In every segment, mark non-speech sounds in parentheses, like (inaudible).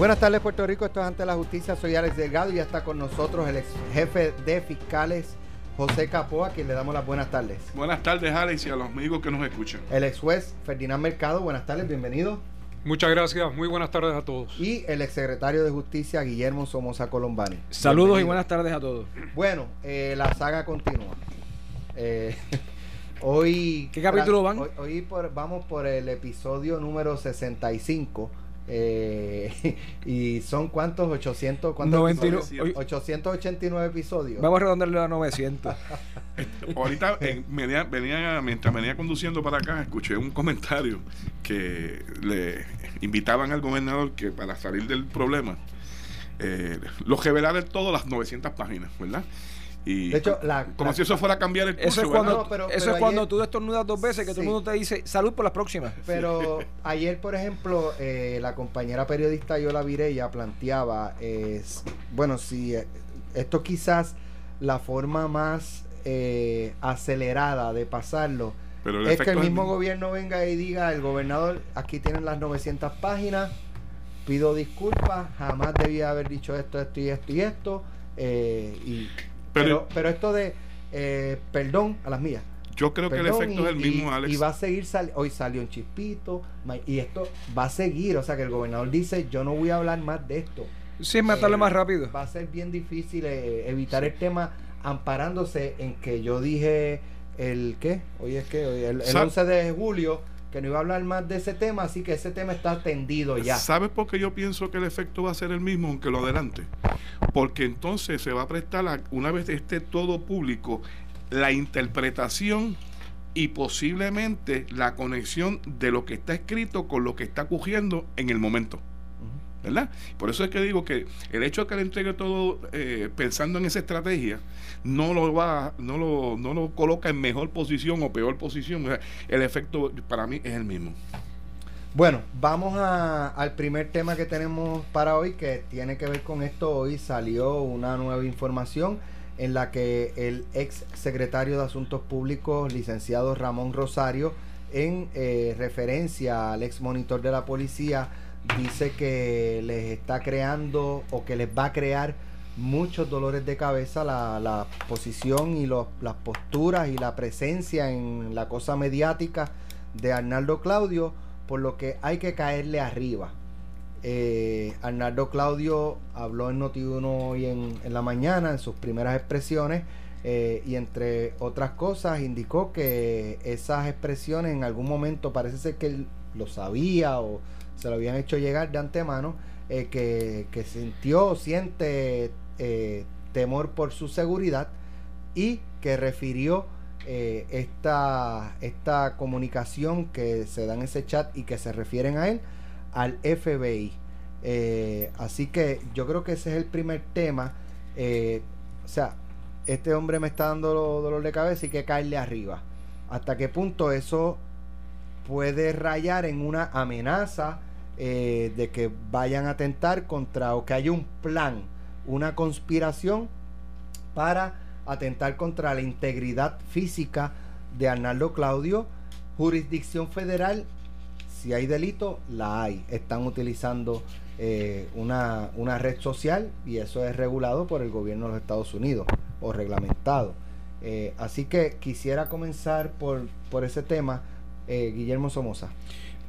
Buenas tardes Puerto Rico, esto es Ante la Justicia, soy Alex Delgado y ya está con nosotros el ex jefe de fiscales José Capoa, a quien le damos las buenas tardes. Buenas tardes Alex y a los amigos que nos escuchan. El ex juez Ferdinand Mercado, buenas tardes, bienvenido. Muchas gracias, muy buenas tardes a todos. Y el ex secretario de Justicia Guillermo Somoza Colombani. Saludos bienvenido. y buenas tardes a todos. Bueno, eh, la saga continúa. Eh, (laughs) hoy... ¿Qué capítulo van? Hoy, hoy por, vamos por el episodio número 65 eh, (laughs) y son cuántos 800 ¿cuántos 99, 889 episodios. Vamos a redondearle a 900. (laughs) Ahorita venía, mientras venía conduciendo para acá escuché un comentario que le invitaban al gobernador que para salir del problema eh, lo revelara todas las 900 páginas, ¿verdad? De hecho, la, como si eso fuera a cambiar el curso, Eso es cuando, pero, eso es cuando tú estornudas dos veces que todo el mundo te dice salud por las próximas. Pero (laughs) ayer, por ejemplo, eh, la compañera periodista Yola Virella planteaba, es bueno, si eh, esto quizás la forma más eh, acelerada de pasarlo es que el mismo gobierno venga y diga, el gobernador, aquí tienen las 900 páginas, pido disculpas, jamás debía haber dicho esto, esto y esto y esto. y pero, pero, esto de eh, perdón a las mías. Yo creo que el efecto es el mismo, Alex. Y va a seguir, hoy salió un chispito, y esto va a seguir. O sea, que el gobernador dice: Yo no voy a hablar más de esto. Sí, matarlo más rápido. Va a ser bien difícil eh, evitar el tema amparándose en que yo dije el qué, hoy es que el, el 11 de julio que no iba a hablar más de ese tema, así que ese tema está atendido ya. ¿Sabes por qué yo pienso que el efecto va a ser el mismo aunque lo adelante? Porque entonces se va a prestar, una vez esté todo público, la interpretación y posiblemente la conexión de lo que está escrito con lo que está ocurriendo en el momento. Por eso es que digo que el hecho de que le entregue todo eh, pensando en esa estrategia no lo va, no lo, no lo coloca en mejor posición o peor posición. el efecto para mí es el mismo. Bueno, vamos al primer tema que tenemos para hoy que tiene que ver con esto. Hoy salió una nueva información en la que el ex secretario de Asuntos Públicos, licenciado Ramón Rosario, en eh, referencia al ex monitor de la policía, dice que les está creando o que les va a crear muchos dolores de cabeza la, la posición y las posturas y la presencia en la cosa mediática de Arnaldo Claudio, por lo que hay que caerle arriba. Eh, Arnaldo Claudio habló en Noti1 hoy en, en, la mañana, en sus primeras expresiones, eh, y entre otras cosas indicó que esas expresiones en algún momento parece ser que él lo sabía o se lo habían hecho llegar de antemano, eh, que, que, sintió, siente eh, temor por su seguridad y que refirió eh, esta, esta comunicación que se da en ese chat y que se refieren a él al FBI. así que yo creo que ese es el primer tema. o sea, este hombre me está dando dolor de cabeza y que caerle arriba. ¿Hasta qué punto eso puede rayar en una amenaza? Eh, de que vayan a atentar contra o que haya un plan, una conspiración para atentar contra la integridad física de Arnaldo Claudio. Jurisdicción federal, si hay delito, la hay. Están utilizando eh, una, una, red social y eso es regulado por el gobierno de los Estados Unidos o reglamentado. Eh, así que quisiera comenzar por, por ese tema, Guillermo Somoza.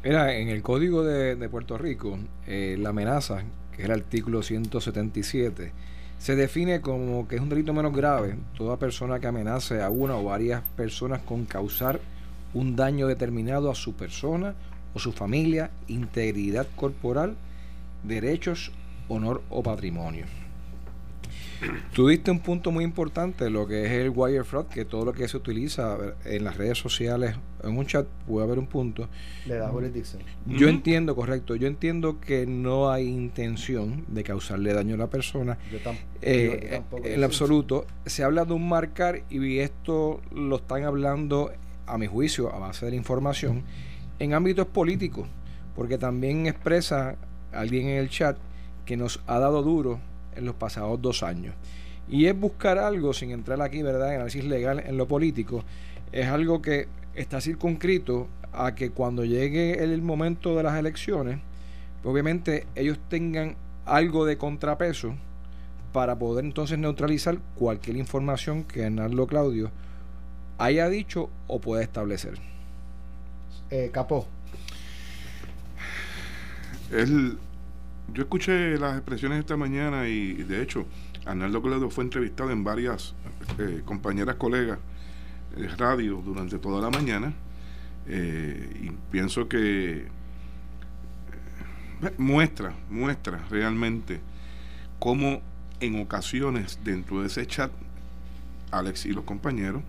Mira, en el Código de, Puerto Rico, eh, la amenaza, que es el artículo 177, se define como que es un delito menos grave toda persona que amenace a una o varias personas con causar un daño determinado a su persona o su familia, integridad corporal, derechos, honor o patrimonio. (clears throat) Tú diste un punto muy importante, lo que es el wire fraud, que todo lo que se utiliza en las redes sociales, en un chat puede haber un punto. Le da jurisdicción. Yo entiendo, correcto, yo entiendo que no hay intención de causarle daño a la persona. Yo, eh, tampoco. En absoluto. Se habla de un marcar y esto lo están hablando, a mi juicio, a base de la información, en ámbitos políticos, porque también expresa alguien en el chat que nos ha dado duro en los pasados dos años. Y es buscar algo, sin entrar aquí, ¿verdad?, en análisis legal en lo político, es algo que está circunscrito a que cuando llegue el momento de las elecciones, obviamente ellos tengan algo de contrapeso para poder entonces neutralizar cualquier información que Arnaldo Claudio haya dicho o pueda establecer. Eh, Capó. Él, yo escuché las expresiones esta mañana y de hecho Arnaldo Claudio fue entrevistado en varias eh, compañeras colegas de radio durante toda la mañana eh, y pienso que eh, muestra, muestra realmente cómo en ocasiones dentro de ese chat Alex y los compañeros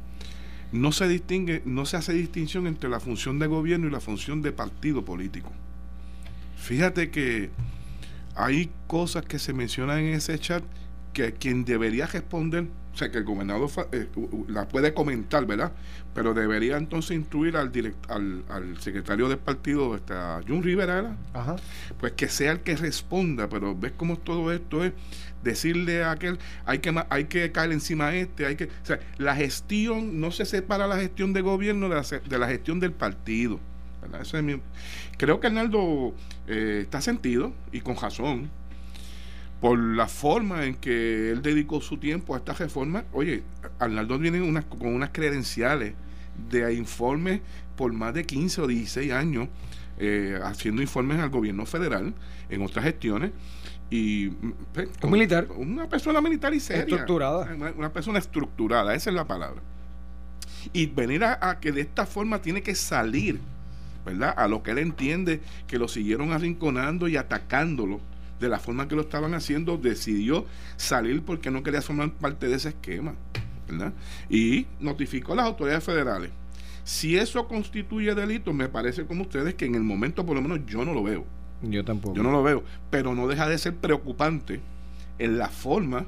no se distingue, no se hace distinción entre la función de gobierno y la función de partido político. Fíjate que hay cosas que se mencionan en ese chat que quien debería responder, o sea, que el gobernador eh, la puede comentar, ¿verdad? Pero debería entonces instruir al, al, al, secretario del partido, a Jun Rivera, Ajá. pues que sea el que responda, pero ves cómo todo esto es decirle a aquel, hay que, hay que caer encima a este, hay que, o sea, la gestión, no se separa la gestión de gobierno de la, de la gestión del partido. Eso es mi, creo que Arnaldo eh, está sentido y con razón por la forma en que él dedicó su tiempo a esta reforma. Oye, Arnaldo viene con unas credenciales de informes por más de 15 o 16 años eh, haciendo informes al gobierno federal en otras gestiones y pues, un militar. una persona militar y seria. Estructurada. Una, persona estructurada esa es la palabra. Y venir a, que de esta forma tiene que salir verdad a lo que él entiende que lo siguieron arrinconando y atacándolo de la forma que lo estaban haciendo, decidió salir porque no quería formar parte de ese esquema. ¿verdad? Y notificó a las autoridades federales. Si eso constituye delito, me parece como ustedes que en el momento por lo menos yo no lo veo. Yo tampoco. Yo no lo veo. Pero no deja de ser preocupante en la forma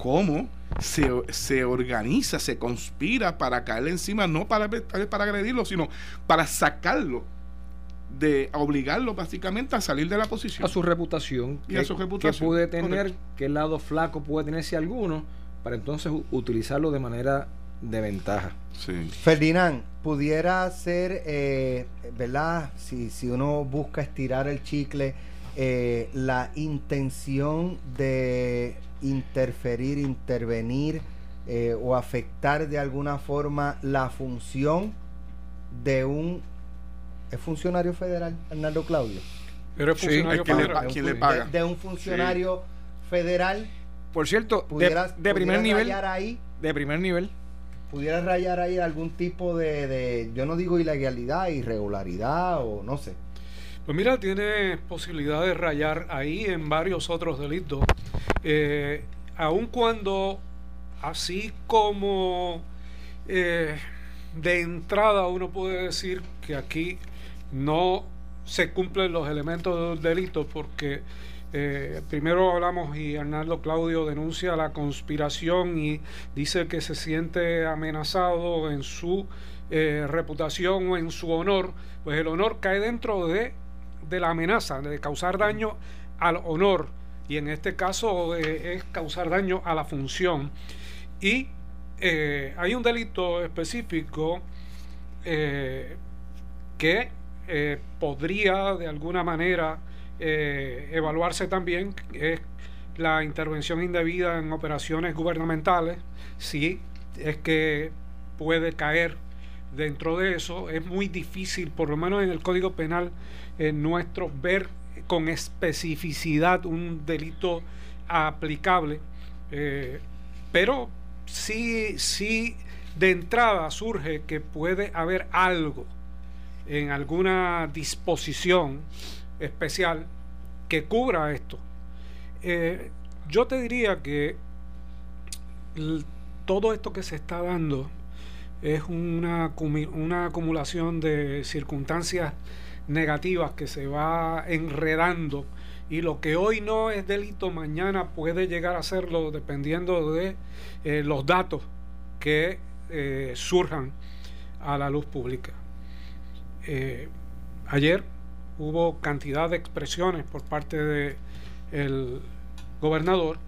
como se, se organiza, se conspira para caerle encima, no para, para agredirlo, sino para sacarlo de obligarlo básicamente a salir de la posición. A su reputación. Y a su reputación. Que puede tener, qué lado flaco puede tener si alguno, para entonces utilizarlo de manera de ventaja. Sí. Ferdinand, pudiera ser, eh, ¿verdad? Si, si uno busca estirar el chicle, eh, la intención de interferir, intervenir eh, o afectar de alguna forma la función de un ¿Es funcionario federal, Hernando Claudio? Pero es funcionario federal. ¿Quién le paga? De, un funcionario federal. Por cierto, de, primer nivel. Ahí, de primer nivel. Pudiera rayar ahí algún tipo de, yo no digo ilegalidad, irregularidad o no sé. Pues mira, tiene posibilidad de rayar ahí en varios otros delitos. Eh, aun cuando, así como eh, de entrada uno puede decir que aquí no se cumplen los elementos del delito porque eh, primero hablamos y Arnaldo Claudio denuncia la conspiración y dice que se siente amenazado en su eh, reputación o en su honor, pues el honor cae dentro de, de la amenaza de causar daño al honor y en este caso eh, es causar daño a la función y hay un delito específico que eh, podría de alguna manera eh, evaluarse también es la intervención indebida en operaciones gubernamentales, si es que puede caer dentro de eso. Es muy difícil, por lo menos en el Código Penal nuestro, ver con especificidad un delito aplicable, eh, pero sí, sí de entrada surge que puede haber algo en alguna disposición especial que cubra esto. Eh, yo te diría que todo esto que se está dando es una, una acumulación de circunstancias negativas que se va enredando y lo que hoy no es delito mañana puede llegar a serlo dependiendo de eh, los datos que eh, surjan a la luz pública. Eh, ayer hubo cantidad de expresiones por parte del gobernador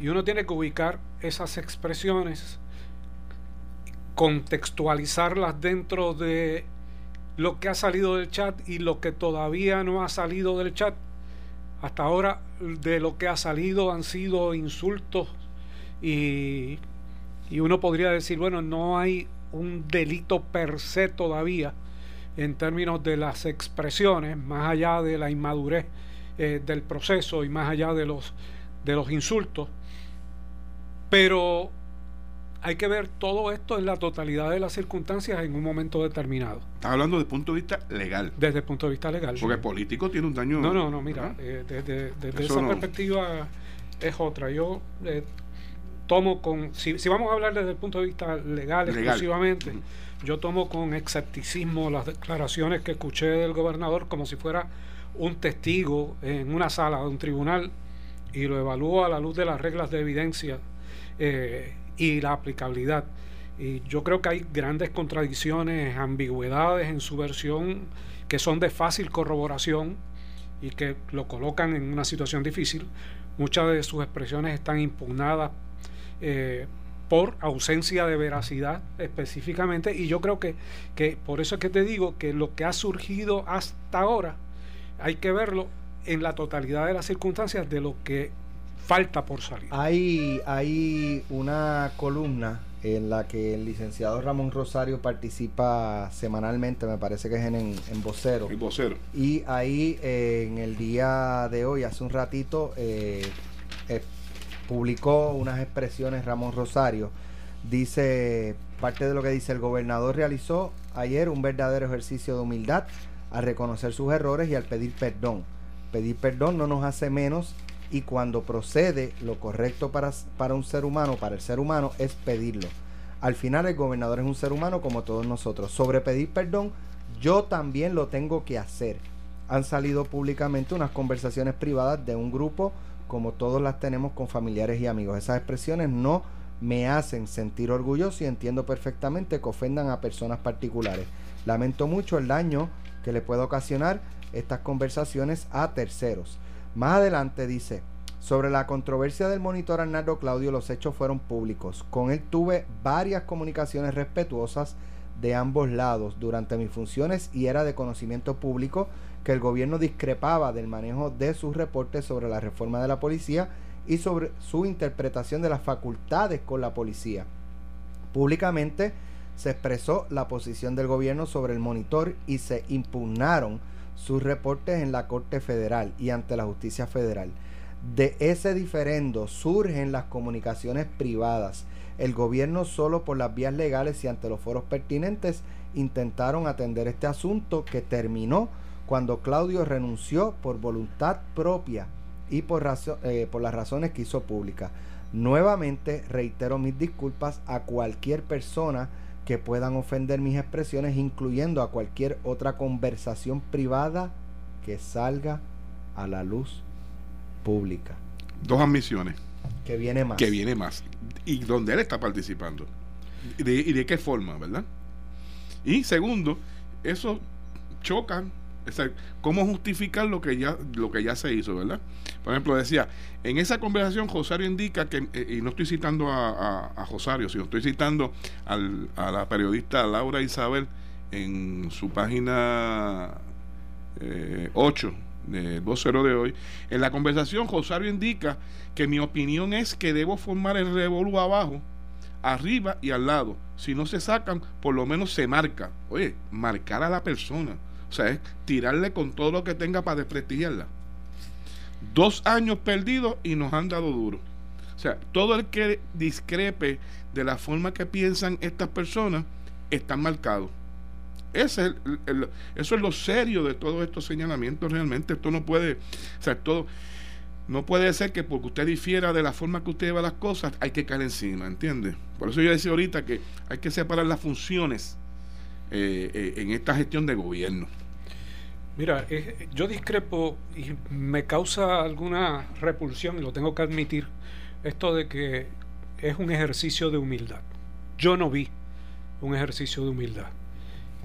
y uno tiene que ubicar esas expresiones, contextualizarlas dentro de lo que ha salido del chat y lo que todavía no ha salido del chat hasta ahora de lo que ha salido han sido insultos y, y uno podría decir, bueno, no hay un delito per se todavía en términos de las expresiones, más allá de la inmadurez eh, del proceso y más allá de los, de los insultos. Pero hay que ver todo esto en la totalidad de las circunstancias en un momento determinado. Estás hablando desde el punto de vista legal. Desde el punto de vista legal. Porque el político tiene un daño. No, no, no, mira, eh, desde, esa perspectiva es otra. Yo eh, tomo con. Si, vamos a hablar desde el punto de vista legal, exclusivamente, yo tomo con escepticismo las declaraciones que escuché del gobernador como si fuera un testigo en una sala de un tribunal y lo evalúo a la luz de las reglas de evidencia eh, y la aplicabilidad. Y yo creo que hay grandes contradicciones, ambigüedades en su versión que son de fácil corroboración y que lo colocan en una situación difícil. Muchas de sus expresiones están impugnadas eh, por ausencia de veracidad específicamente y yo creo que, que por eso es que te digo que lo que ha surgido hasta ahora hay que verlo en la totalidad de las circunstancias de lo que falta por salir. Hay, hay una columna en la que el licenciado Ramón Rosario participa semanalmente, me parece que es en, en, Vocero. Vocero. Y ahí eh, en el día de hoy, hace un ratito, eh, eh, publicó unas expresiones Ramón Rosario. Dice, parte de lo que dice, el gobernador realizó ayer un verdadero ejercicio de humildad al reconocer sus errores y al pedir perdón. Pedir perdón no nos hace menos y cuando procede lo correcto para, para un ser humano, para el ser humano, es pedirlo. Al final el gobernador es un ser humano como todos nosotros. Sobre pedir perdón, yo también lo tengo que hacer. Han salido públicamente unas conversaciones privadas de un grupo como todos las tenemos con familiares y amigos. Esas expresiones no me hacen sentir orgulloso y entiendo perfectamente que ofendan a personas particulares. Lamento mucho el daño que le puede ocasionar estas conversaciones a terceros. Más adelante dice, sobre la controversia del monitor Arnaldo Claudio, los hechos fueron públicos. Con él tuve varias comunicaciones respetuosas de ambos lados durante mis funciones y era de conocimiento público que el gobierno discrepaba del manejo de sus reportes sobre la reforma de la policía y sobre su interpretación de las facultades con la policía. Públicamente se expresó la posición del gobierno sobre el monitor y se impugnaron sus reportes en la Corte Federal y ante la Justicia Federal. De ese diferendo surgen las comunicaciones privadas. El gobierno solo por las vías legales y ante los foros pertinentes intentaron atender este asunto que terminó cuando Claudio renunció por voluntad propia y por, eh, por las razones que hizo pública. Nuevamente reitero mis disculpas a cualquier persona que puedan ofender mis expresiones, incluyendo a cualquier otra conversación privada que salga a la luz pública. Dos admisiones. Que viene más. Que viene más. Y donde él está participando. ¿Y de, y de qué forma, verdad? Y segundo, eso chocan ¿Cómo justificar lo que ya lo que ya se hizo, verdad? Por ejemplo, decía, en esa conversación Josario indica que, eh, y no estoy citando a, a, Josario, sino estoy citando a la periodista Laura Isabel en su página 8 eh, de vocero de hoy. En la conversación Josario indica que mi opinión es que debo formar el revolú abajo, arriba y al lado. Si no se sacan, por lo menos se marca. Oye, marcar a la persona o sea, es tirarle con todo lo que tenga para desprestigiarla. Dos años perdidos y nos han dado duro. O sea, todo el que discrepe de la forma que piensan estas personas está marcado. Ese es eso es lo serio de todos estos señalamientos realmente. Esto no puede, o sea, todo, no puede ser que porque usted difiera de la forma que usted lleva las cosas, hay que caer encima, ¿entiende? Por eso yo decía ahorita que hay que separar las funciones eh, eh, en esta gestión de gobierno. Mira, eh, yo discrepo y me causa alguna repulsión, y lo tengo que admitir, esto de que es un ejercicio de humildad. Yo no vi un ejercicio de humildad.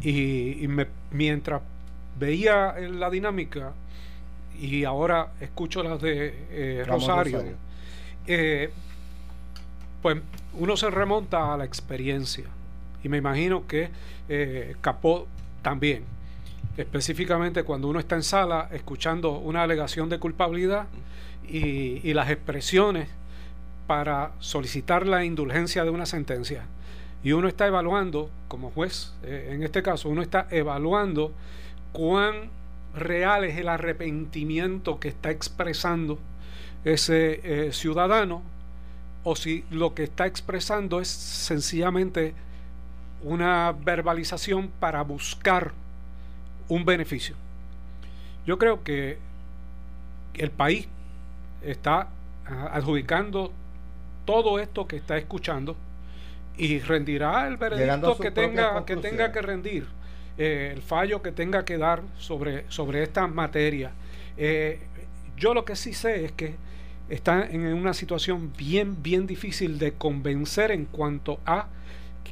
Y, mientras veía la dinámica y ahora escucho las de eh, Rosario, eh, pues uno se remonta a la experiencia. Y me imagino que Capó también específicamente cuando uno está en sala escuchando una alegación de culpabilidad y, las expresiones para solicitar la indulgencia de una sentencia. Y uno está evaluando, como juez, eh, en este caso, uno está evaluando cuán real es el arrepentimiento que está expresando ese eh, ciudadano o si lo que está expresando es sencillamente una verbalización para buscar un beneficio. Yo creo que el país está ah, adjudicando todo esto que está escuchando y rendirá el veredicto que tenga, que tenga que rendir, eh, el fallo que tenga que dar sobre, sobre esta materia. Eh, yo lo que sí sé es que está en una situación bien, bien difícil de convencer en cuanto a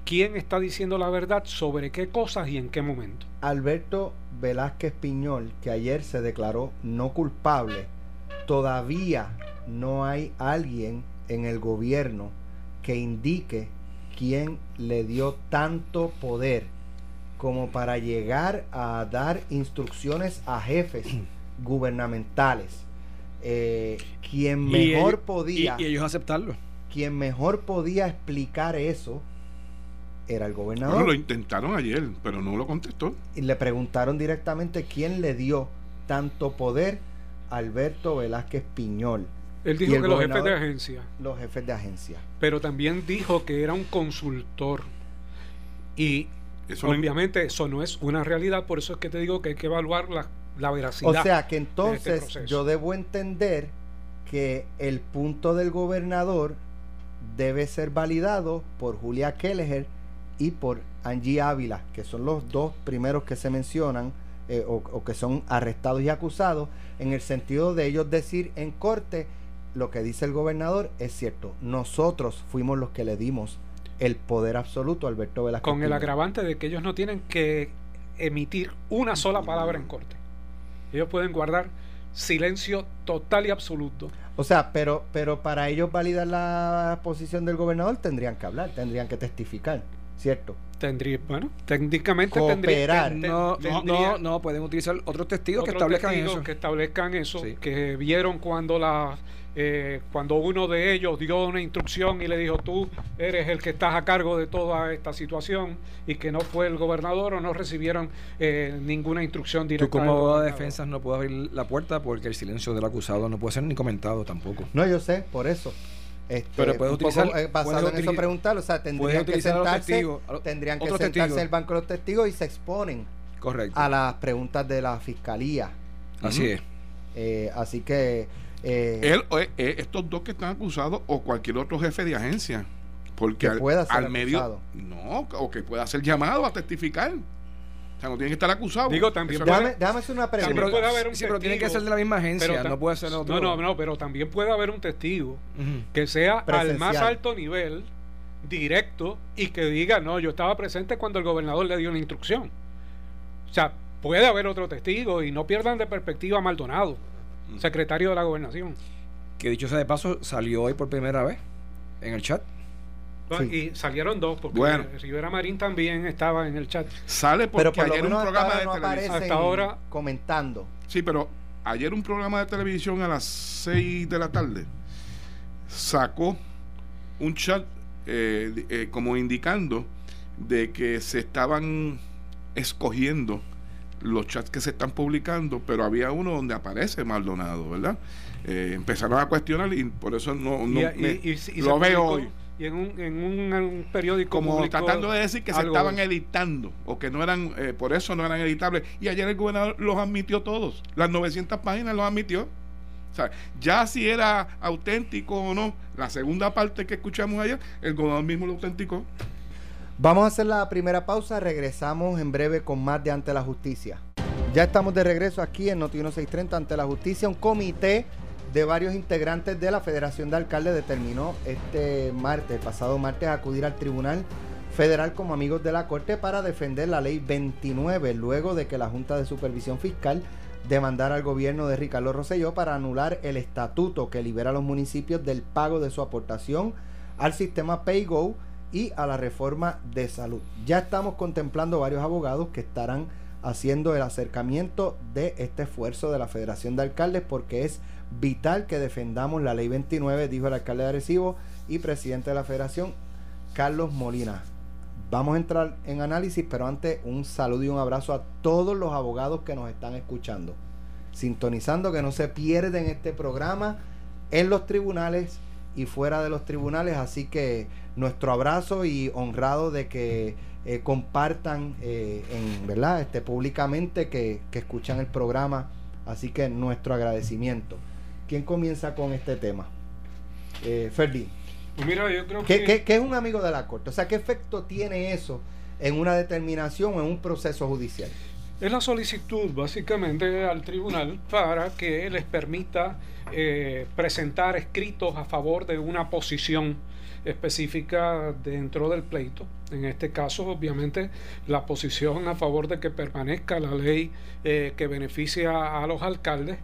quién está diciendo la verdad, sobre qué cosas y en qué momento. Alberto Velázquez Piñol, que ayer se declaró no culpable, todavía no hay alguien en el gobierno que indique quién le dio tanto poder como para llegar a dar instrucciones a jefes (clears throat) gubernamentales. Eh, quien mejor podía... Y, ellos aceptarlo. Quien mejor podía explicar eso era el gobernador. lo intentaron ayer, pero no lo contestó. Y le preguntaron directamente quién le dio tanto poder a Alberto Velázquez Piñol. Él dijo que los jefes de agencia. Los jefes de agencia. Pero también dijo que era un consultor. Y obviamente eso no es una realidad, por eso es que te digo que hay que evaluar la, la veracidad. O sea que este entonces yo debo entender que el punto del gobernador debe ser validado por Julia Kelleher y por Angie Ávila, que son los dos primeros que se mencionan eh, o que son arrestados y acusados, en el sentido de ellos decir en corte lo que dice el gobernador es cierto. Nosotros fuimos los que le dimos el poder absoluto a Alberto Velázquez. Con el agravante de que ellos no tienen que emitir una sola palabra en corte. Ellos pueden guardar silencio total y absoluto. O sea, pero, pero para ellos validar la posición del gobernador tendrían que hablar, tendrían que testificar, ¿cierto? Tendría, bueno, técnicamente Cooperar. no, no, no, pueden utilizar otros testigos que establezcan eso. Que establezcan eso, que vieron cuando la eh, cuando uno de ellos dio una instrucción y le dijo tú eres el que estás a cargo de toda esta situación y que no fue el gobernador o no recibieron eh, ninguna instrucción directa. Tú como abogado de defensa no puedes abrir la puerta porque el silencio del acusado no puede ser ni comentado tampoco. No, yo sé, por eso. Este, pero puedes utilizar eh, basado en eso preguntar, o sea, tendrían que sentarse, tendrían que sentarse el banco de los testigos y se exponen Correcto. a las preguntas de la fiscalía. Así es. así que eh, Él, eh, estos dos que están acusados o cualquier otro jefe de agencia. Porque al, pueda al medio. No, o que pueda ser llamado a testificar. O sea, no tiene que estar acusado. Digo, también. déjame, hacer una pregunta. También puede haber un sí, pero tiene que ser de la misma agencia, no puede ser otro. No, no, no, pero también puede haber un testigo que sea al más alto nivel, directo, y que diga, no, yo estaba presente cuando el gobernador le dio la instrucción. O sea, puede haber otro testigo y no pierdan de perspectiva a Maldonado secretario de la gobernación. Que dicho sea de paso, salió hoy por primera vez en el chat. Y salieron dos, porque Rivera Marín también estaba en el chat. Sale porque pero ayer un programa de televisión. Hasta ahora comentando. Sí, pero ayer un programa de televisión a las 6 de la tarde sacó un chat eh, eh, como indicando de que se estaban escogiendo los chats que se están publicando, pero había uno donde aparece Maldonado, ¿verdad? Eh, empezaron a cuestionar y por eso no, lo veo hoy. Y en un, en un, periódico como tratando de decir que se estaban editando o que no eran, eh, por eso no eran editables. Y ayer el gobernador los admitió todos, las 900 páginas los admitió. O sea, ya si era auténtico o no, la segunda parte que escuchamos ayer, el gobernador mismo lo autenticó. Vamos a hacer la primera pausa, regresamos en breve con más de Ante la Justicia. Ya estamos de regreso aquí en Noti 1630 Ante la Justicia. Un comité de varios integrantes de la Federación de Alcaldes determinó este martes, pasado martes, acudir al Tribunal Federal como amigos de la Corte para defender la Ley 29, luego de que la Junta de Supervisión Fiscal demandara al gobierno de Ricardo Rosselló para anular el estatuto que libera a los municipios del pago de su aportación al sistema PayGo y a la reforma de salud. Ya estamos contemplando varios abogados que estarán haciendo el acercamiento de este esfuerzo de la Federación de Alcaldes porque es vital que defendamos la ley 29, dijo el alcalde de Arecibo y presidente de la Federación, Carlos Molina. Vamos a entrar en análisis, pero antes un saludo y un abrazo a todos los abogados que nos están escuchando, sintonizando que no se pierden este programa en los tribunales y fuera de los tribunales, así que nuestro abrazo y honrado de que eh, compartan eh, en verdad este públicamente que, que escuchan el programa, así que nuestro agradecimiento. ¿Quién comienza con este tema? Eh, Ferdi. Pues mira, yo creo ¿Qué, que... qué- qué es un amigo de la corte? O sea, ¿qué efecto tiene eso en una determinación o en un proceso judicial? Es la solicitud básicamente al tribunal para que les permita eh, presentar escritos a favor de una posición específica dentro del pleito. En este caso, obviamente, la posición a favor de que permanezca la ley eh, que beneficia a los alcaldes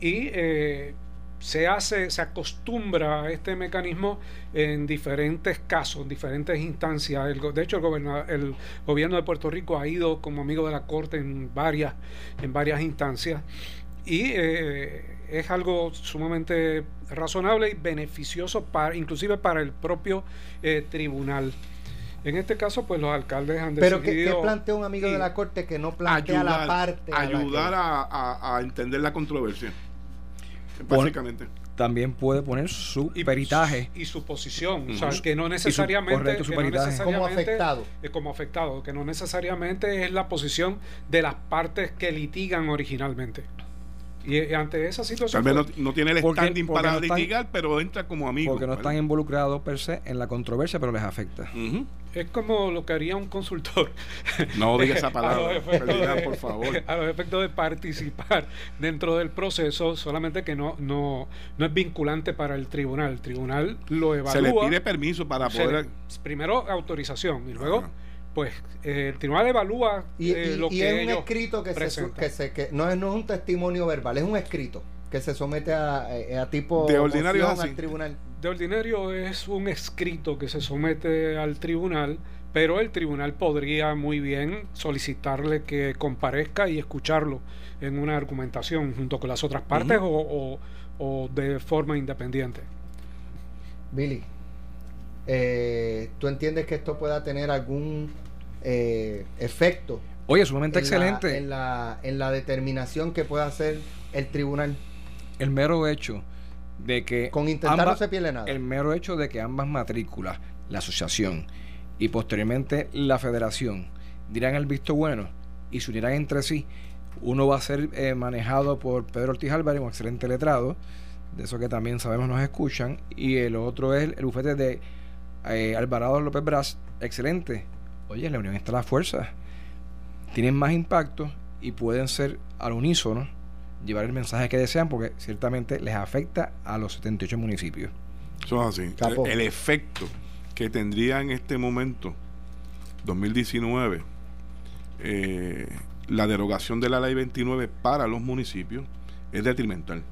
y eh, se hace, se acostumbra a este mecanismo en diferentes casos, en diferentes instancias. De hecho, el, el gobierno de Puerto Rico ha ido como amigo de la Corte en varias, en varias instancias y eh, es algo sumamente razonable y beneficioso para, inclusive para el propio eh, tribunal. En este caso, pues los alcaldes han Pero ¿qué, decidido... qué plantea un amigo de la corte que no plantea la parte? a la que- ayudar a, a- a entender la controversia. Básicamente. También puede poner su y, peritaje. y su posición, o sea, que no necesariamente, correcto, su que no como afectado. eh, como afectado, que no necesariamente es la posición de las partes que litigan originalmente. Y, ante esa situación, Tal vez pues, no, no tiene el Porque- standing porque para no están- litigar, pero entra como amigo. Porque no están involucrados per se en la controversia, pero les afecta. Es como lo que haría un consultor. (laughs) No diga esa (laughs) palabra, de- por favor. (laughs) A los efectos de participar dentro del proceso, solamente que no, no, no es vinculante para el tribunal. El tribunal lo evalúa. Se le pide permiso para poder. le- primero autorización y luego. Pues eh, el tribunal evalúa Y, eh, y- lo y que es un ellos escrito que se, que se que no es, no es un testimonio verbal, es un escrito que se somete a, eh, a tipo De ordinario así. al tribunal. de ordinario es un escrito que se somete al tribunal pero el tribunal podría muy bien solicitarle que comparezca y escucharlo en una argumentación junto con las otras partes o- o de forma independiente. Billy, eh, ¿tú entiendes que esto pueda tener algún eh, efecto Oye, sumamente en la- excelente. en, la, en la determinación que pueda hacer el tribunal? El mero hecho de que Con intentar no ambas- se pierde nada. el mero hecho de que ambas matrículas, la asociación y posteriormente la federación, dirán el visto bueno y se unirán entre sí. Uno va a ser eh, manejado por Pedro Ortiz Álvarez, un excelente letrado, de eso que también sabemos nos escuchan, y el otro es el bufete de eh, Alvarado López Brás, excelente. Oye, en la unión está la fuerza. Tienen más impacto y pueden ser al unísono, llevar el mensaje que desean, porque ciertamente les afecta a los 78 municipios. Eso es así. Capo. El, el efecto que tendría en este momento, 2019, eh, la derogación de la ley 29 para los municipios es detrimental.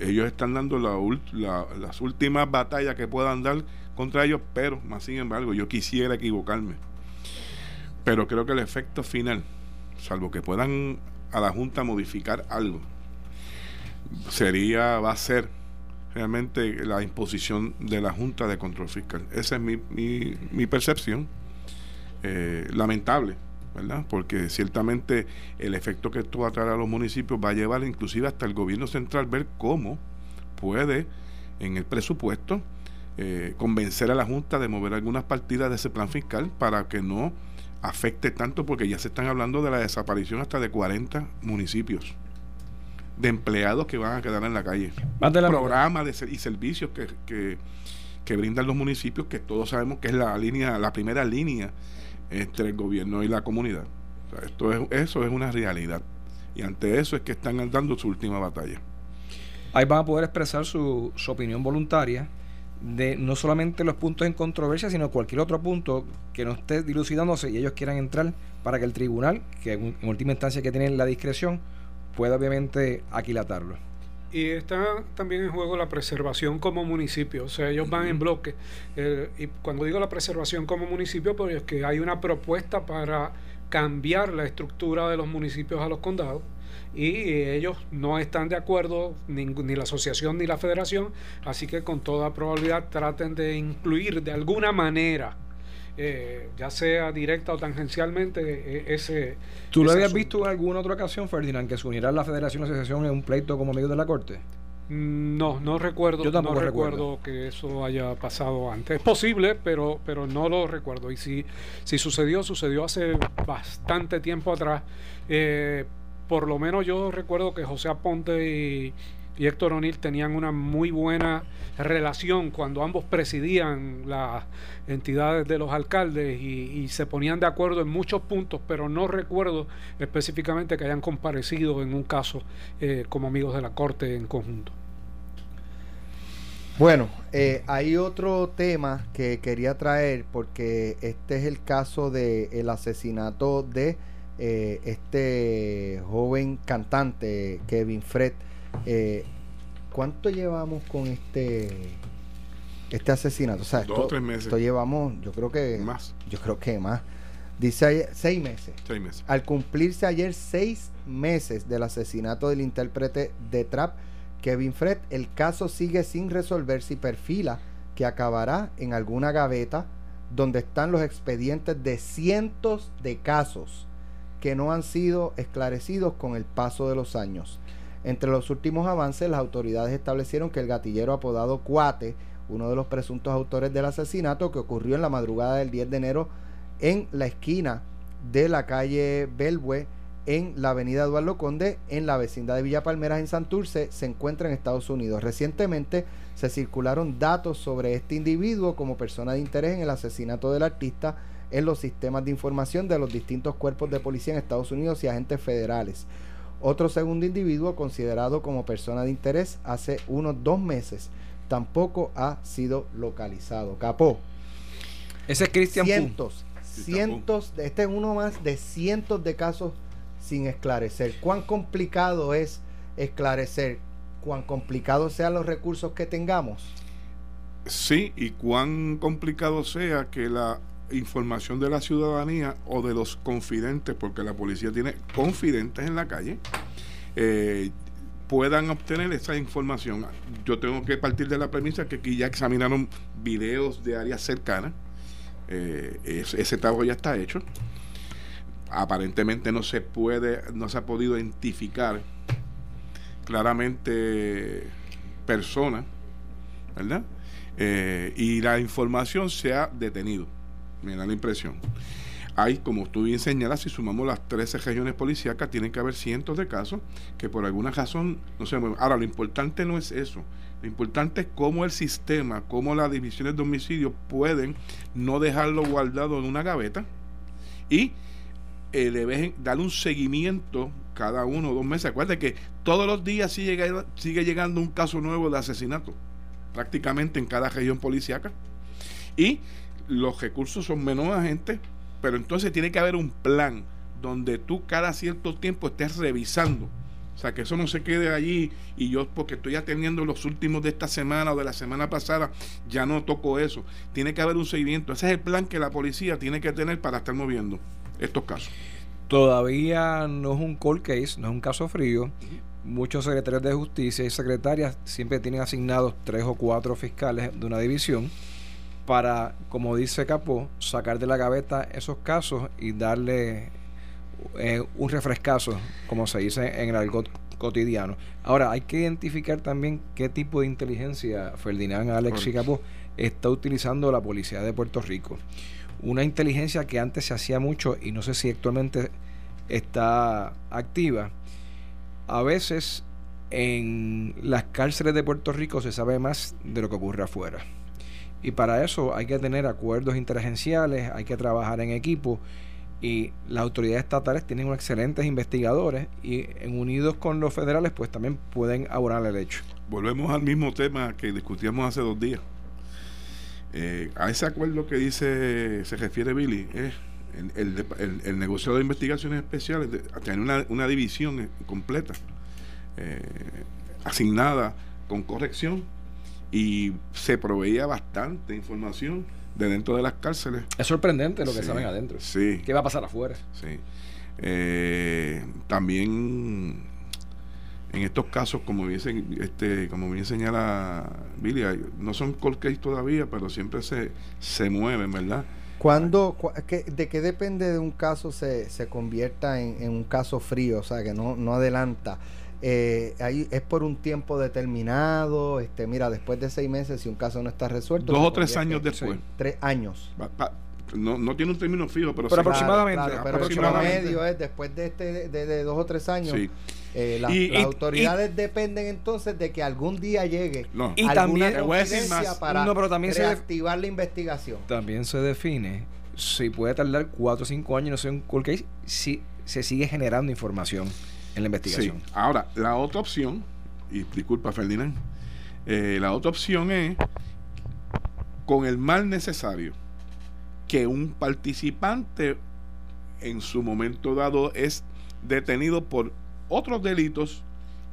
Ellos están dando la ul- la- las últimas batallas que puedan dar contra ellos, pero más sin embargo, yo quisiera equivocarme. Pero creo que el efecto final, salvo que puedan a la Junta modificar algo, sería, va a ser realmente la imposición de la Junta de Control Fiscal. Esa es mi, mi, mi percepción. Eh, lamentable, ¿verdad? Porque ciertamente el efecto que esto va a traer a los municipios va a llevar inclusive hasta el gobierno central ver cómo puede en el presupuesto eh, convencer a la Junta de mover algunas partidas de ese plan fiscal para que no afecte tanto porque ya se están hablando de la desaparición hasta de 40 municipios de empleados que van a quedar en la calle. De la programas de y servicios que, que, que brindan los municipios que todos sabemos que es la línea la primera línea entre el gobierno y la comunidad. O sea, esto es, eso es una realidad. Y ante eso es que están dando su última batalla. Ahí van a poder expresar su, su opinión voluntaria de no solamente los puntos en controversia, sino cualquier otro punto que no esté dilucidándose y ellos quieran entrar para que el tribunal, que en, última instancia que tiene la discreción, pueda obviamente aquilatarlo. Y está también en juego la preservación como municipio, o sea, ellos van en bloque. Eh, y cuando digo la preservación como municipio, pues es que hay una propuesta para cambiar la estructura de los municipios a los condados y ellos no están de acuerdo, ni, ni, la asociación ni la federación, así que con toda probabilidad traten de incluir de alguna manera, eh, ya sea directa o tangencialmente, e, ese... ¿Tú lo habías asunto. visto en alguna otra ocasión, Ferdinand, que se uniera la federación y la asociación en un pleito como medio de la corte? Mm, No, no recuerdo, Yo tampoco no recuerdo. recuerdo que eso haya pasado antes. Es posible, pero, pero no lo recuerdo. Y si, si sucedió, sucedió hace bastante tiempo atrás. Eh, por lo menos yo recuerdo que José Aponte y, Héctor O'Neill tenían una muy buena relación cuando ambos presidían las entidades de los alcaldes y, se ponían de acuerdo en muchos puntos, pero no recuerdo específicamente que hayan comparecido en un caso eh, como amigos de la corte en conjunto. Bueno, eh, hay otro tema que quería traer porque este es el caso del el asesinato de eh, este joven cantante Kevin Fred. Eh, ¿Cuánto llevamos con este este asesinato? O sea, Dos o tres meses. Esto llevamos, yo creo que Más, yo creo que más. Dice ayer- seis meses. seis meses. Al cumplirse ayer seis meses del asesinato del intérprete de trap Kevin Fred, el caso sigue sin resolverse y perfila que acabará en alguna gaveta donde están los expedientes de cientos de casos que no han sido esclarecidos con el paso de los años. Entre los últimos avances, las autoridades establecieron que el gatillero apodado Cuate, uno de los presuntos autores del asesinato que ocurrió en la madrugada del 10 de enero en la esquina de la calle Belwe en la avenida Eduardo Conde, en la vecindad de Villa Palmeras en Santurce, se encuentra en Estados Unidos. Recientemente se circularon datos sobre este individuo como persona de interés en el asesinato del artista en los sistemas de información de los distintos cuerpos de policía en Estados Unidos y agentes federales. Otro segundo individuo considerado como persona de interés hace unos dos meses tampoco ha sido localizado. Capó. Ese es Christian Pum. cientos, cientos, este es uno más de cientos de casos sin esclarecer. ¿Cuán complicado es esclarecer? ¿Cuán complicados sean los recursos que tengamos? Sí, y cuán complicado sea que la información de la ciudadanía o de los confidentes, porque la policía tiene confidentes en la calle, eh, puedan obtener esa información. Yo tengo que partir de la premisa que aquí ya examinaron videos de áreas cercanas. Eh, es- ese trabajo ya está hecho. Aparentemente no se puede, no se ha podido identificar claramente personas, ¿verdad? Eh, y la información se ha detenido. Me da la impresión. Hay, como tú bien señalas, si sumamos las 13 regiones policíacas, tienen que haber cientos de casos que por alguna razón no se mueven. Ahora, lo importante no es eso. Lo importante es cómo el sistema, cómo las divisiones de homicidio pueden no dejarlo guardado en una gaveta y eh, le dejen- darle un seguimiento cada uno o dos meses. Acuérdate que todos los días sigue, sigue llegando un caso nuevo de asesinato, prácticamente en cada región policíaca. Y los recursos son menos agentes, pero entonces tiene que haber un plan donde tú cada cierto tiempo estés revisando. O sea, que eso no se quede allí y yo, porque estoy atendiendo los últimos de esta semana o de la semana pasada, ya no toco eso. Tiene que haber un seguimiento. Ese es el plan que la policía tiene que tener para estar moviendo estos casos. Todavía no es un cold case, no es un caso frío. Muchos secretarios de justicia y secretarias siempre tienen asignados tres o cuatro fiscales de una división para, como dice Capó, sacar de la gaveta esos casos y darle eh, un refrescazo, como se dice en el argot cotidiano. Ahora, hay que identificar también qué tipo de inteligencia Ferdinand, Alex y Capó está utilizando la policía de Puerto Rico. Una inteligencia que antes se hacía mucho y no sé si actualmente está activa. A veces en las cárceles de Puerto Rico se sabe más de lo que ocurre afuera. Y para eso hay que tener acuerdos interagenciales, hay que trabajar en equipo y las autoridades estatales tienen excelentes investigadores y unidos con los federales pues también pueden abordar el hecho. Volvemos al mismo tema que discutíamos hace dos días. Eh, a ese acuerdo que dice, se refiere Billy, es el, el, el, el de investigaciones especiales, tener una, una división eh, completa, eh, asignada con corrección y se proveía bastante información de dentro de las cárceles. Es sorprendente lo que Sí, saben adentro. Sí. ¿Qué va a pasar afuera? Sí. Eh, también en estos casos, como bien, este, como bien señala Billy, no son cold case todavía, pero siempre se, se mueven, ¿verdad? ¿Cuándo, cua- qué- ¿De qué depende de un caso se, se convierta en, en un caso frío? O sea, que no, no adelanta. Eh, ahí ¿Es por un tiempo determinado? Este, mira, después de seis meses, si un caso no está resuelto... Dos se o tres años después. Tres años. Pa- pa- no, no tiene un término fijo, pero, Pero sí. aproximadamente, Claro, pero el aproximadamente. promedio es después de, este, de, de- de dos o tres años. Sí. eh, la- Y- las y- autoridades dependen entonces de que algún día llegue No. Y alguna también- Te voy a decir confidencia más. para No, pero también se- reactivar la investigación. También se define si puede tardar 4 o 5 años, no sé, un cold case, si se sigue generando información en la investigación. Ahora, la otra opción, y disculpa Ferdinand, eh, la otra opción es con el mal necesario que un participante en su momento dado es detenido por otros delitos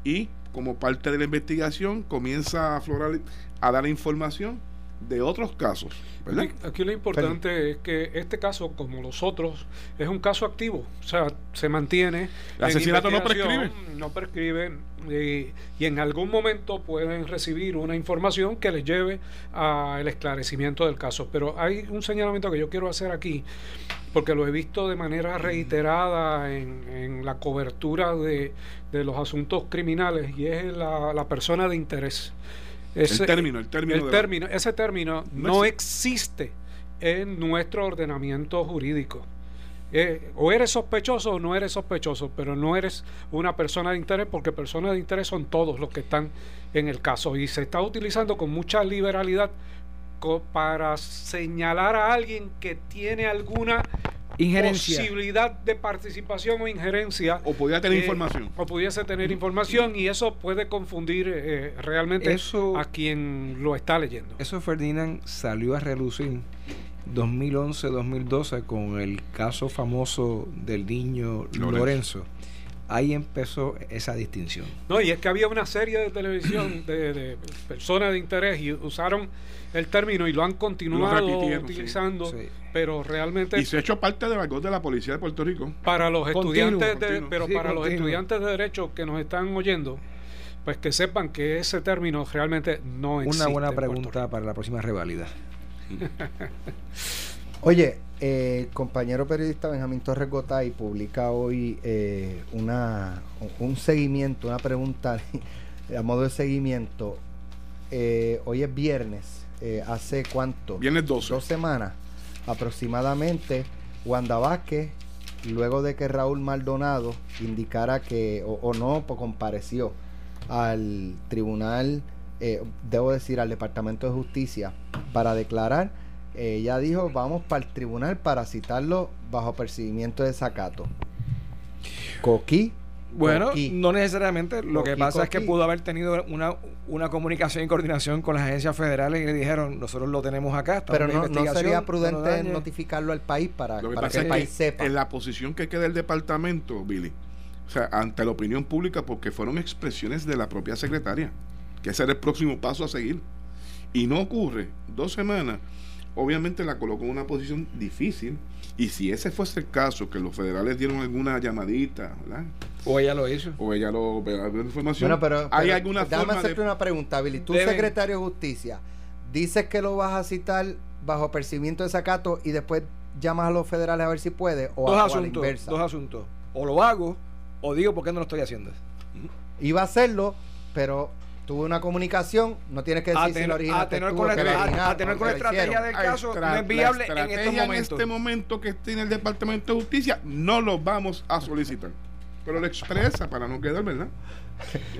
y como parte de la investigación comienza a aflorar, a dar información de otros casos, ¿verdad? Aquí, lo importante es que este caso, como los otros, es un caso activo. O sea, se mantiene. El asesinato no prescribe. No prescribe. Y, y en algún momento pueden recibir una información que les lleve al esclarecimiento del caso. Pero hay un señalamiento que yo quiero hacer aquí, porque lo he visto de manera reiterada en, en la cobertura de, de los asuntos criminales, y es la, la persona de interés. Ese- término, el término el término, ese término No no, existe. existe en nuestro ordenamiento jurídico. Eh, o eres sospechoso o no eres sospechoso, pero no eres una persona de interés porque personas de interés son todos los que están en el caso y se está utilizando con mucha liberalidad para señalar a alguien que tiene alguna Injerencia. posibilidad de participación o injerencia O podía tener eh, información. o pudiese tener información y eso puede confundir eh, realmente Eso- a quien lo está leyendo. Eso Ferdinand salió a relucir 2011-2012 con el caso famoso del niño Lorenzo. Lorenzo. Ahí empezó esa distinción. No, y es que había una serie de televisión (clears throat) de, de personas de interés y usaron el término y lo han continuado sí. utilizando, Sí. pero realmente Y se ha hecho parte del argot de la policía de Puerto Rico. para los Continuo, estudiantes de, pero Sí, para los estudiantes de derecho que nos están oyendo, pues que sepan que ese término realmente no existe. Una buena pregunta para la próxima reválida. (laughs) Oye, eh, el compañero periodista Benjamín Torres Gotay publica hoy eh, una, un seguimiento, una pregunta (laughs) a modo de seguimiento. Eh, hoy es viernes, eh, hace cuánto? Viernes 12. Dos semanas aproximadamente. Wanda Vázquez, luego de que Raúl Maldonado indicara que, o, o no, pues compareció al tribunal, eh, debo decir, al Departamento de Justicia para declarar, ella dijo, vamos para el tribunal para citarlo bajo percibimiento de sacato. Coquí. Bueno, Coquí. no necesariamente. Lo que pasa es que pudo haber tenido una, una comunicación y coordinación con las agencias federales y le dijeron, nosotros lo tenemos acá. Pero no, no investigación, sería prudente dañe". notificarlo al país para, Lo que para pasa que el es país que sepa. en la posición que queda el departamento, Billy, o sea, ante la opinión pública, porque fueron expresiones de la propia secretaria, que ese era el próximo paso a seguir. Y no ocurre, dos semanas, obviamente la colocó en una posición difícil. Y si ese fuese el caso, que los federales dieron alguna llamadita, ¿verdad? O ella lo hizo. O ella lo información. Bueno, pero, ¿Hay pero alguna déjame forma hacerte de una pregunta, Billy. Tú, Deben- secretario de Justicia, dices que lo vas a citar bajo percibimiento de sacato y después llamas a los federales a ver si puede o, Dos a, o a la asuntos. inversa. Dos asuntos. O lo hago, o digo por qué no lo estoy haciendo. Iba a hacerlo, pero tuve una comunicación, no tienes que decir A si tener, la original a te tener tuvo con la, a- original, a tener con la estrategia hicieron. del caso no es la viable en estos momentos. En este momento que esté en el Departamento de Justicia, no lo vamos a solicitar. Pero lo expresa para no quedar, ¿verdad?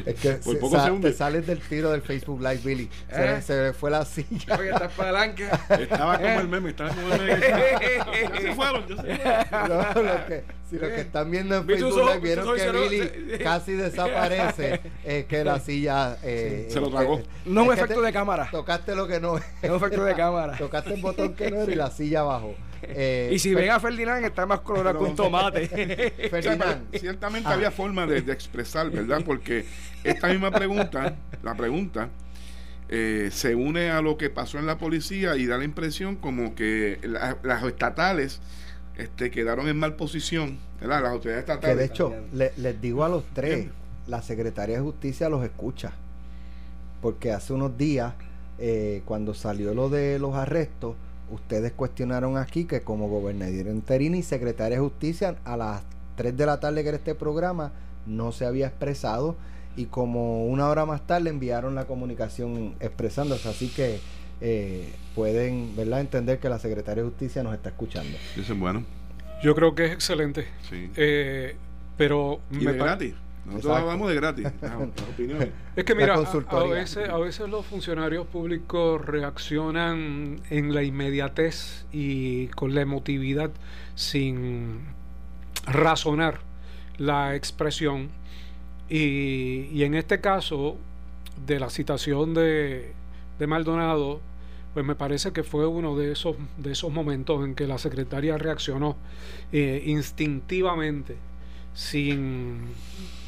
Es que Por poco se hunde. te sales del tiro del Facebook Live, Billy. Se, ¿Eh? le- se le fue la silla. Oye, estás palanca. Estaba como el meme, estaba como el meme. Ya se fueron, ya se fueron. No, lo que- si los que están viendo en Facebook Live vieron que Billy (laughs) casi desaparece, es que la silla eh, Se lo eh, tragó. eh, No es un efecto te- de cámara. Tocaste lo que no Es un efecto de cámara. (laughs) Tocaste el botón que no era y la silla bajó. Eh, Y si ven a Ferdinand, está más colorado que un tomate. (laughs) O sea, Ferdinand, ciertamente Ah. había forma de, de expresar, ¿verdad? Porque esta misma pregunta, la pregunta, eh, se une a lo que pasó en la policía y da la impresión como que las estatales este, quedaron en mal posición, ¿verdad? Las autoridades estatales. Que de hecho, les digo a los tres, la Secretaría de Justicia los escucha. Porque hace unos días, eh, cuando salió lo de los arrestos, ustedes cuestionaron aquí que como gobernador interino y secretaria de Justicia a las 3 de la tarde que era este programa no se había expresado y como una hora más tarde enviaron la comunicación expresándose. Así que eh, pueden ¿verdad? entender que la Secretaría de Justicia nos está escuchando. Eso es bueno. Yo creo que es excelente. Sí. Eh, pero y de gratis. Nosotros hablamos de gratis. (laughs) es que mira, a, veces, a veces los funcionarios públicos reaccionan en la inmediatez y con la emotividad sin razonar la expresión y, en este caso, de la citación de, de, Maldonado, pues me parece que fue uno de esos, de esos momentos en que la secretaria reaccionó eh, instintivamente, sin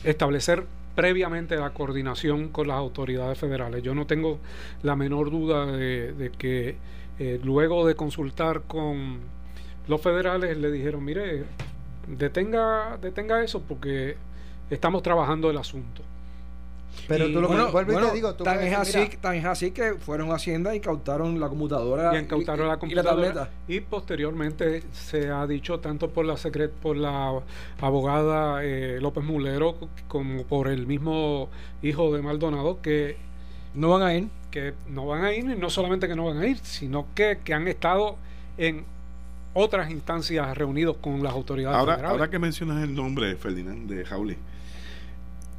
establecer previamente la coordinación con las autoridades federales. Yo no tengo la menor duda de, que eh, luego de consultar con los federales le dijeron, mire, detenga, detenga eso porque estamos trabajando el asunto. Pero tú lo bueno, te digo, tú tan, es así, tan es así que fueron a Hacienda y cautaron la computadora y, incautaron la computadora y, la tableta. Y posteriormente se ha dicho tanto por la secret, por la abogada eh, López Mulero como por el mismo hijo de Maldonado que no van a ir. Que no van a ir, y no solamente que no van a ir, sino que, que han estado en otras instancias reunidos con las autoridades ahora, Ahora que mencionas el nombre, Ferdinand, de Jauli,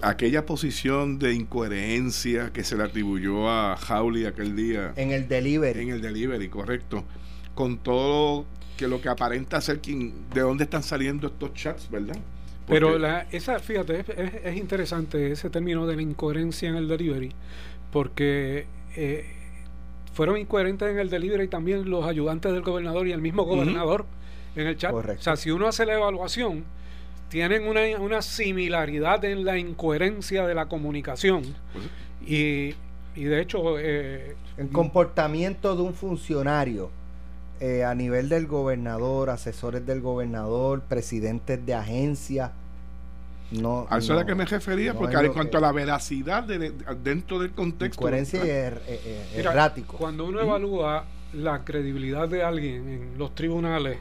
aquella posición de incoherencia que se le atribuyó a Jauli aquel día. En el delivery. En el delivery, correcto. Con todo que lo que aparenta ser quien, de dónde están saliendo estos chats, ¿verdad? Pero la, esa, fíjate, es, interesante ese término de la incoherencia en el delivery, porque eh, fueron incoherentes en el delivery también los ayudantes del gobernador y el mismo gobernador en el chat. O sea, si uno hace la evaluación, tienen una, una similaridad en la incoherencia de la comunicación. Pues y, y, de hecho... Eh, el comportamiento de un funcionario eh, a nivel del gobernador, asesores del gobernador, presidentes de agencias, no, a eso es a que me refería, porque en cuanto a la veracidad de, dentro del contexto. Coherencia y er, eh, errático. Cuando uno evalúa la credibilidad de alguien en los tribunales,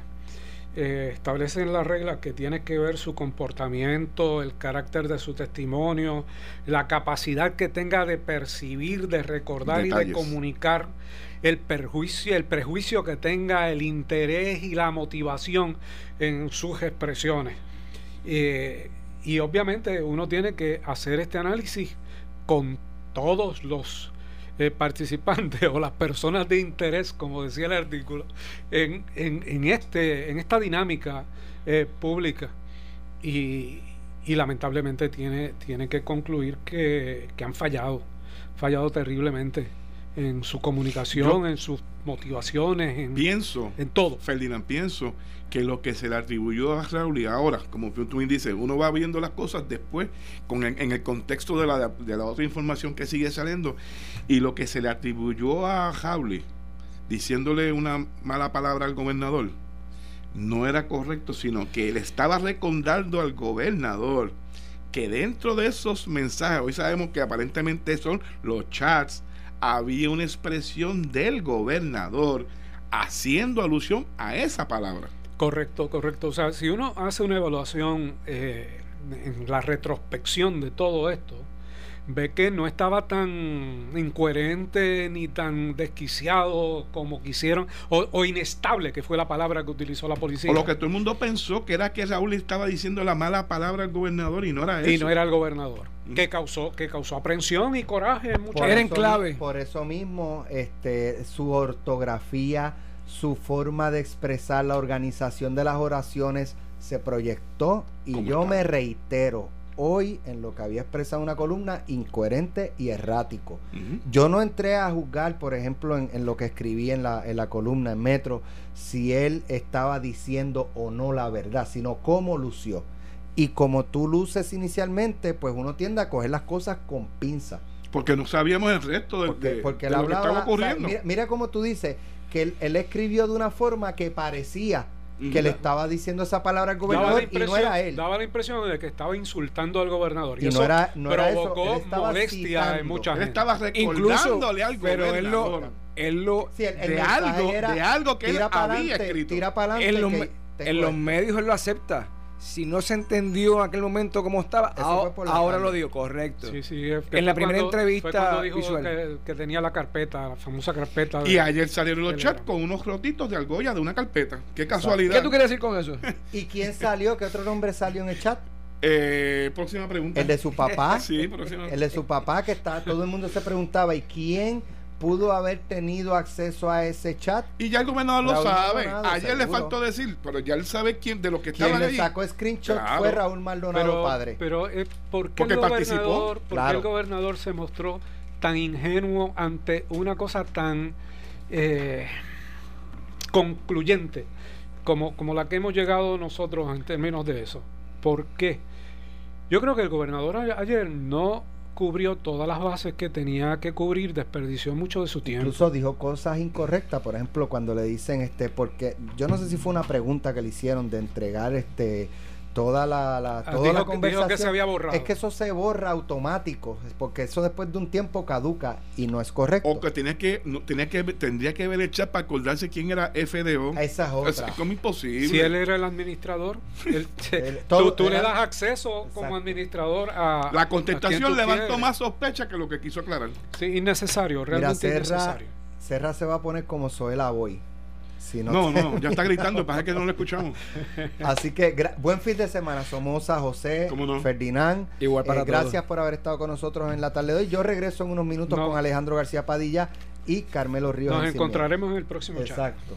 eh, establecen las reglas que tiene que ver su comportamiento, el carácter de su testimonio, la capacidad que tenga de percibir, de recordar y de comunicar, el perjuicio, el prejuicio que tenga, el interés y la motivación en sus expresiones. Eh, y obviamente uno tiene que hacer este análisis con todos los eh, participantes (laughs) o las personas de interés, como decía el artículo, en, en, este, en esta dinámica eh, pública. Y, y, lamentablemente tiene, tiene que concluir que, que han fallado, fallado terriblemente en su comunicación, en sus motivaciones, en, pienso, en todo. Ferdinand, pienso que lo que se le atribuyó a Raúl y ahora, como tú bien dices, uno va viendo las cosas después con en, el contexto de la, de la otra información que sigue saliendo y lo que se le atribuyó a Raúl diciéndole una mala palabra al gobernador no era correcto, sino que él estaba recondando al gobernador que dentro de esos mensajes, hoy sabemos que aparentemente son los chats había una expresión del gobernador haciendo alusión a esa palabra. Correcto, correcto. O sea, si uno hace una evaluación eh, en la retrospección de todo esto, ve que no estaba tan incoherente ni tan desquiciado como quisieron, o, inestable, que fue la palabra que utilizó la policía. O lo que todo el mundo pensó que era que Raúl estaba diciendo la mala palabra al gobernador y no era eso. Y no era el gobernador. Que causó, que causó aprensión y coraje en muchas Era en clave. Por eso mismo, este, su ortografía, su forma de expresar la organización de las oraciones se proyectó y yo me reitero, hoy en lo que había expresado una columna incoherente y errático. Yo no entré a juzgar, por ejemplo, en, lo que escribí en la, en la columna en Metro, si él estaba diciendo o no la verdad, sino cómo lució. Y como tú luces inicialmente, pues uno tiende a coger las cosas con pinza. Porque no sabíamos el resto de, Porque, de- porque de él lo que hablaba, estaba o sea, ocurriendo. mira, mira cómo tú dices que él, él escribió de una forma que parecía que le estaba diciendo esa palabra al gobernador y no era él. daba la impresión de que estaba insultando al gobernador. Y no era- no era eso, provocó él estaba molestia citando. en mucha él gente. estaba Incluso, recordándole al pero él lo, él lo Sí, el- el de algo, era, de algo que él había escrito. Tira para adelante. en los, me- en los medios él lo acepta. Si no se entendió en aquel momento cómo estaba, ahora lo digo, correcto. Sí, sí, es que En la primera cuando- entrevista fue cuando dijo visual. Que, que tenía la carpeta, la famosa carpeta. de- Y ayer salieron los chats con unos rotitos de argolla de una carpeta. Qué casualidad. ¿Qué tú quieres decir con eso? (laughs) ¿Y quién salió? ¿Qué otro nombre salió en el chat? Eh, próxima pregunta. El de su papá. (laughs) Sí, próxima. El de su papá que está, todo el mundo se preguntaba, ¿y quién pudo haber tenido acceso a ese chat? Y ya el gobernador lo sabe. Maldonado, Ayer le faltó decir, pero ya él sabe quién de los que Quien estaban le sacó screenshot Claro. fue Raúl Maldonado pero, padre. pero eh, ¿por qué Porque el participó. gobernador, por qué Claro. el gobernador se mostró tan ingenuo ante una cosa tan eh, concluyente como, como la que hemos llegado nosotros en términos de eso? ¿Por qué? Yo creo que el gobernador ayer no cubrió todas las bases que tenía que cubrir, desperdició mucho de su tiempo. Incluso dijo cosas incorrectas, por ejemplo, cuando le dicen este, porque yo no sé si fue una pregunta que le hicieron de entregar este toda la, la, Ah, toda dijo la que- dijo conversación. que se había borrado. Es que eso se borra automático, es porque eso después de un tiempo caduca y no es correcto. O que tenía que, no, tenía que tendría que ver el chat para acordarse quién era FDO. Esa es otra. Es, es como imposible. Si él era el administrador, (laughs) él- Él- tú, todo tú le era- das acceso como Exacto. administrador a. la contestación levantó quieres. más sospecha que lo que quiso aclarar. Sí, innecesario, Mira, realmente Serra, innecesario. Serra se va a poner como Zoela Boy. Si no No, te- no, ya está gritando, pasa que no lo escuchamos. (laughs) Así que gra- buen fin de semana, Somoza, José. Ferdinand. Igual para Eh, gracias todos. por haber estado con nosotros en la tarde de hoy. Yo regreso en unos minutos No. con Alejandro García Padilla y Carmelo Ríos. Nos en encontraremos en el próximo chat. Exacto.